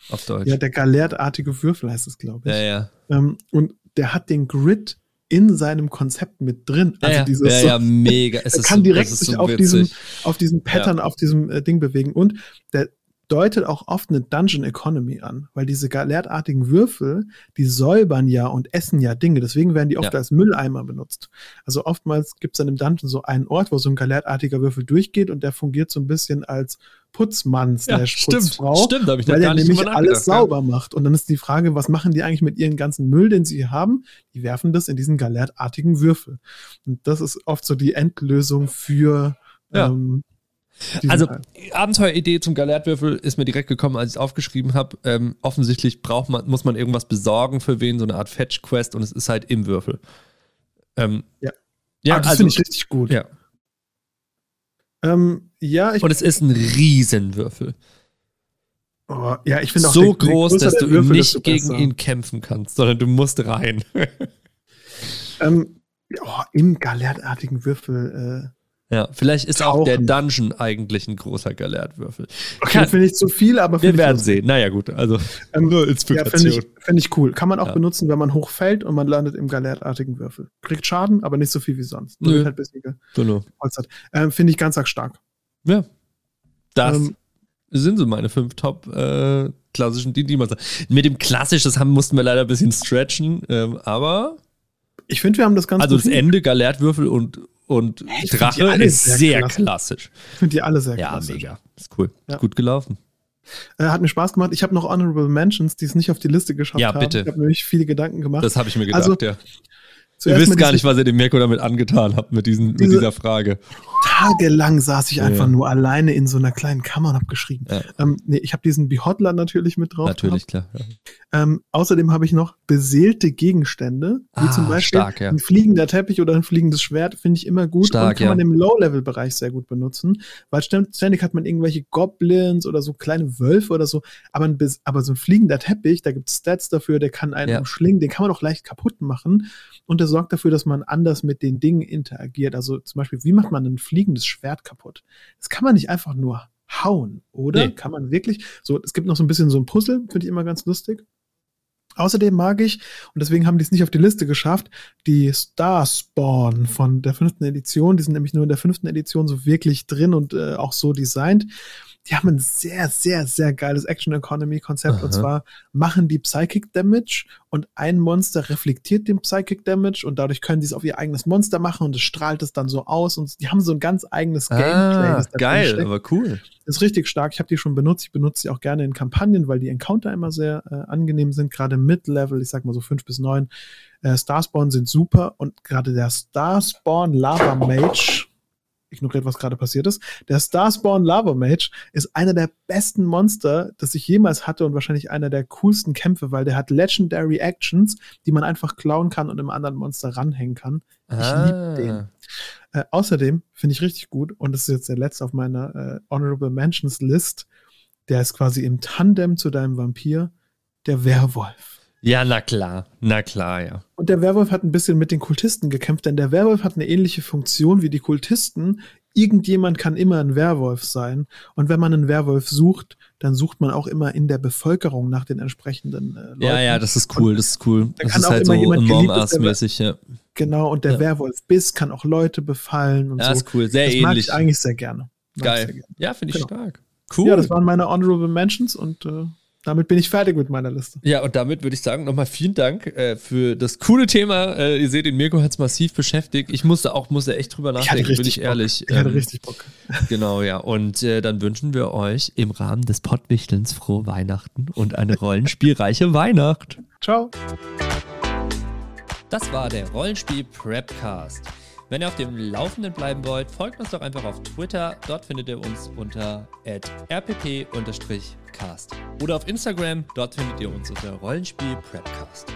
auf Deutsch. Ja, der galertartige Würfel heißt es, glaube ich. Ja, ja. Ähm, und der hat den Grid in seinem Konzept mit drin. Also ja, dieses ja, ja, mega. Es er kann so, direkt sich so auf diesem, auf diesem Pattern, ja. auf diesem äh, Ding bewegen. Und der, deutet auch oft eine Dungeon Economy an, weil diese galertartigen Würfel, die säubern ja und essen ja Dinge, deswegen werden die oft ja. als Mülleimer benutzt. Also oftmals gibt es dann im Dungeon so einen Ort, wo so ein galertartiger Würfel durchgeht und der fungiert so ein bisschen als Putzmann slash ja, Putzfrau, stimmt, stimmt, ich weil er nämlich alles sauber macht. Und dann ist die Frage, was machen die eigentlich mit ihren ganzen Müll, den sie haben? Die werfen das in diesen galertartigen Würfel. Und das ist oft so die Endlösung für ja. ähm, also, Abenteueridee zum Galertwürfel ist mir direkt gekommen, als ich es aufgeschrieben habe. Ähm, offensichtlich braucht man, muss man irgendwas besorgen für wen, so eine Art Fetch-Quest und es ist halt im Würfel. Ähm, ja. Ja, Aber das also, finde ich richtig gut. Ja. Ähm, ja, ich und es ist ein Riesenwürfel. Oh, ja, ich finde auch so der, groß, dass du Würfel, nicht gegen besser. ihn kämpfen kannst, sondern du musst rein. ähm, oh, Im galertartigen Würfel. Äh, ja, vielleicht ist Tauchen. auch der Dungeon eigentlich ein großer Galertwürfel. Okay, finde ich zu viel, aber wir werden sehen. Naja, gut, also ähm, nur Inspiration. Ja, finde ich, find ich, cool. Kann man auch ja. benutzen, wenn man hochfällt und man landet im galertartigen Würfel. Kriegt Schaden, aber nicht so viel wie sonst. Nö. Halt genau. ähm, finde ich ganz stark. Ja. Das ähm, sind so meine fünf Top äh, klassischen D&D-Monster. Mit dem klassisch, das haben, mussten wir leider ein bisschen stretchen, ähm, aber ich finde, wir haben das ganz Also das Ende, Galertwürfel und und hey, Drache ist sehr, sehr klassisch. Ich finde die alle sehr ja, klassisch. Ja, mega. Ist cool. Ja. Gut gelaufen. Äh, hat mir Spaß gemacht. Ich habe noch Honorable Mentions, die es nicht auf die Liste geschafft ja, bitte. haben. Ich habe nämlich viele Gedanken gemacht. Das habe ich mir gedacht, also, ja. Ihr wisst gar nicht, was ihr dem Mirko damit angetan habt mit, diesen, mit dieser Frage. Tagelang saß ich einfach ja. nur alleine in so einer kleinen Kammer und habe geschrieben. Ja. Ähm, nee, ich habe diesen Behodler natürlich mit drauf. Natürlich, gehabt. klar. Ja. Ähm, außerdem habe ich noch beseelte Gegenstände, wie ah, zum Beispiel stark, ein fliegender Teppich oder ein fliegendes Schwert, finde ich immer gut stark, und kann man im Low-Level-Bereich sehr gut benutzen, weil ständig hat man irgendwelche Goblins oder so kleine Wölfe oder so, aber, ein, aber so ein fliegender Teppich, da gibt es Stats dafür, der kann einen umschlingen, den kann man auch leicht kaputt machen und der sorgt dafür, dass man anders mit den Dingen interagiert. Also zum Beispiel, wie macht man ein fliegendes Schwert kaputt? Das kann man nicht einfach nur hauen, oder? Nee. Kann man wirklich? So, es gibt noch so ein bisschen so ein Puzzle, finde ich immer ganz lustig. Außerdem mag ich, und deswegen haben die es nicht auf die Liste geschafft, die Star Spawn von der fünften Edition. Die sind nämlich nur in der fünften Edition so wirklich drin und äh, auch so designt. Die haben ein sehr, sehr, sehr geiles Action-Economy-Konzept. Und zwar machen die Psychic Damage und ein Monster reflektiert den Psychic Damage und dadurch können die es auf ihr eigenes Monster machen und es strahlt es dann so aus. Und die haben so ein ganz eigenes Gameplay. Ah, geil, aber cool. Das ist richtig stark. Ich habe die schon benutzt. Ich benutze sie auch gerne in Kampagnen, weil die Encounter immer sehr äh, angenehm sind. Gerade Mid-Level, ich sag mal so fünf bis neun. Äh, Starspawn sind super und gerade der Starspawn Lava Mage ignoriert, was gerade passiert ist. Der Starspawn Lava Mage ist einer der besten Monster, das ich jemals hatte und wahrscheinlich einer der coolsten Kämpfe, weil der hat Legendary Actions, die man einfach klauen kann und im anderen Monster ranhängen kann. Ich Ah. liebe den. Äh, außerdem finde ich richtig gut, und das ist jetzt der letzte auf meiner äh, Honorable Mentions List, der ist quasi im Tandem zu deinem Vampir, der Werwolf. Ja, na klar, na klar, ja. Und der Werwolf hat ein bisschen mit den Kultisten gekämpft, denn der Werwolf hat eine ähnliche Funktion wie die Kultisten. Irgendjemand kann immer ein Werwolf sein. Und wenn man einen Werwolf sucht, dann sucht man auch immer in der Bevölkerung nach den entsprechenden äh, Leuten. Ja, ja, das ist cool, das ist cool. Da Das kann ist auch halt immer so Us-mäßig, ja. Genau, und der Ja. Werwolf-Biss kann auch Leute befallen und Ja, so. ist cool, sehr das mag ähnlich. ich eigentlich sehr gerne. Mag ich sehr Geil. gerne. Ja, finde ich Genau. stark. Cool. Ja, das waren meine Honorable Mentions und äh, damit bin ich fertig mit meiner Liste. Ja, und damit würde ich sagen, nochmal vielen Dank äh, für das coole Thema. Äh, ihr seht, den Mirko hat es massiv beschäftigt. Ich musste auch, musste echt drüber nachdenken, bin ich Bock. ehrlich. Ich hatte Ähm, richtig Bock. Genau, ja. Und äh, dann wünschen wir euch im Rahmen des Pottwichtelns frohe Weihnachten und eine rollenspielreiche Weihnacht. Ciao. Das war der Rollenspiel Prepcast. Wenn ihr auf dem Laufenden bleiben wollt, folgt uns doch einfach auf Twitter. Dort findet ihr uns unter rpp-cast. Oder auf Instagram, dort findet ihr uns unter Rollenspiel Prepcast.